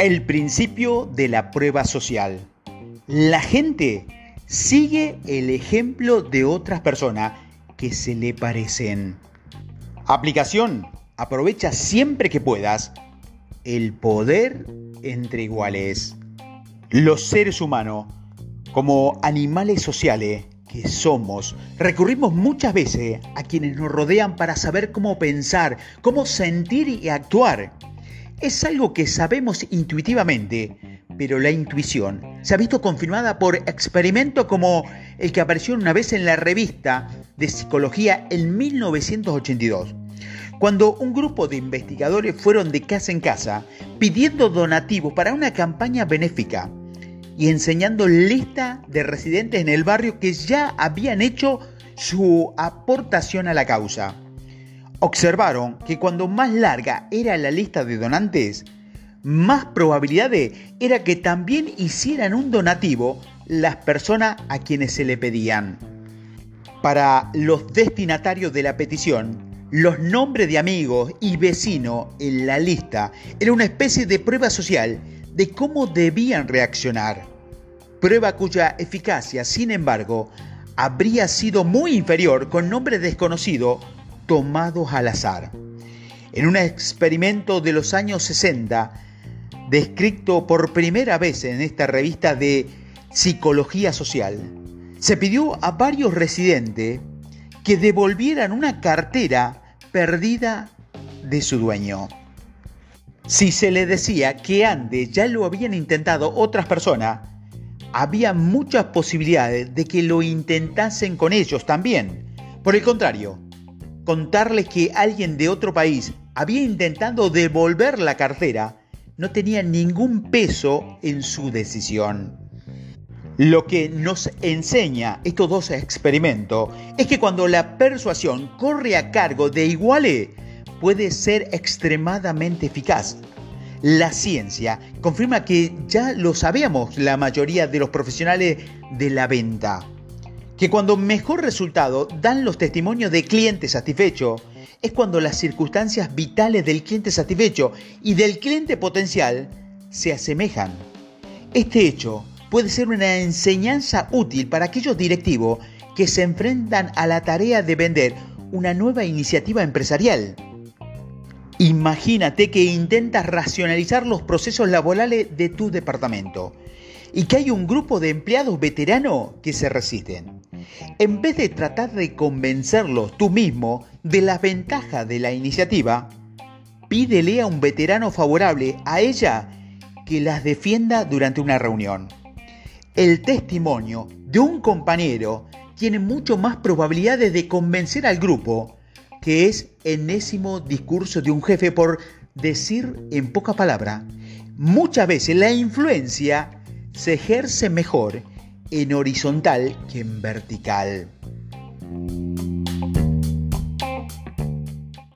El principio de la prueba social. La gente sigue el ejemplo de otras personas que se le parecen. Aplicación. Aprovecha siempre que puedas el poder entre iguales. Los seres humanos, como animales sociales que somos, recurrimos muchas veces a quienes nos rodean para saber cómo pensar, cómo sentir y actuar es algo que sabemos intuitivamente, pero la intuición se ha visto confirmada por experimentos como el que apareció una vez en la revista de psicología en 1982, cuando un grupo de investigadores fueron de casa en casa pidiendo donativos para una campaña benéfica y enseñando lista de residentes en el barrio que ya habían hecho su aportación a la causa observaron que cuando más larga era la lista de donantes, más probabilidades era que también hicieran un donativo las personas a quienes se le pedían. Para los destinatarios de la petición, los nombres de amigos y vecinos en la lista era una especie de prueba social de cómo debían reaccionar. Prueba cuya eficacia, sin embargo, habría sido muy inferior con nombres desconocidos tomados al azar. En un experimento de los años 60, descrito por primera vez en esta revista de psicología social, se pidió a varios residentes que devolvieran una cartera perdida de su dueño. Si se le decía que antes ya lo habían intentado otras personas, había muchas posibilidades de que lo intentasen con ellos también. Por el contrario, contarles que alguien de otro país había intentado devolver la cartera no tenía ningún peso en su decisión. Lo que nos enseña estos dos experimentos es que cuando la persuasión corre a cargo de iguales, puede ser extremadamente eficaz. La ciencia confirma que ya lo sabíamos la mayoría de los profesionales de la venta que cuando mejor resultado dan los testimonios de cliente satisfecho, es cuando las circunstancias vitales del cliente satisfecho y del cliente potencial se asemejan. Este hecho puede ser una enseñanza útil para aquellos directivos que se enfrentan a la tarea de vender una nueva iniciativa empresarial. Imagínate que intentas racionalizar los procesos laborales de tu departamento y que hay un grupo de empleados veteranos que se resisten. En vez de tratar de convencerlos tú mismo de las ventajas de la iniciativa, pídele a un veterano favorable a ella que las defienda durante una reunión. El testimonio de un compañero tiene mucho más probabilidades de convencer al grupo que es enésimo discurso de un jefe por decir en poca palabra. Muchas veces la influencia se ejerce mejor en horizontal que en vertical.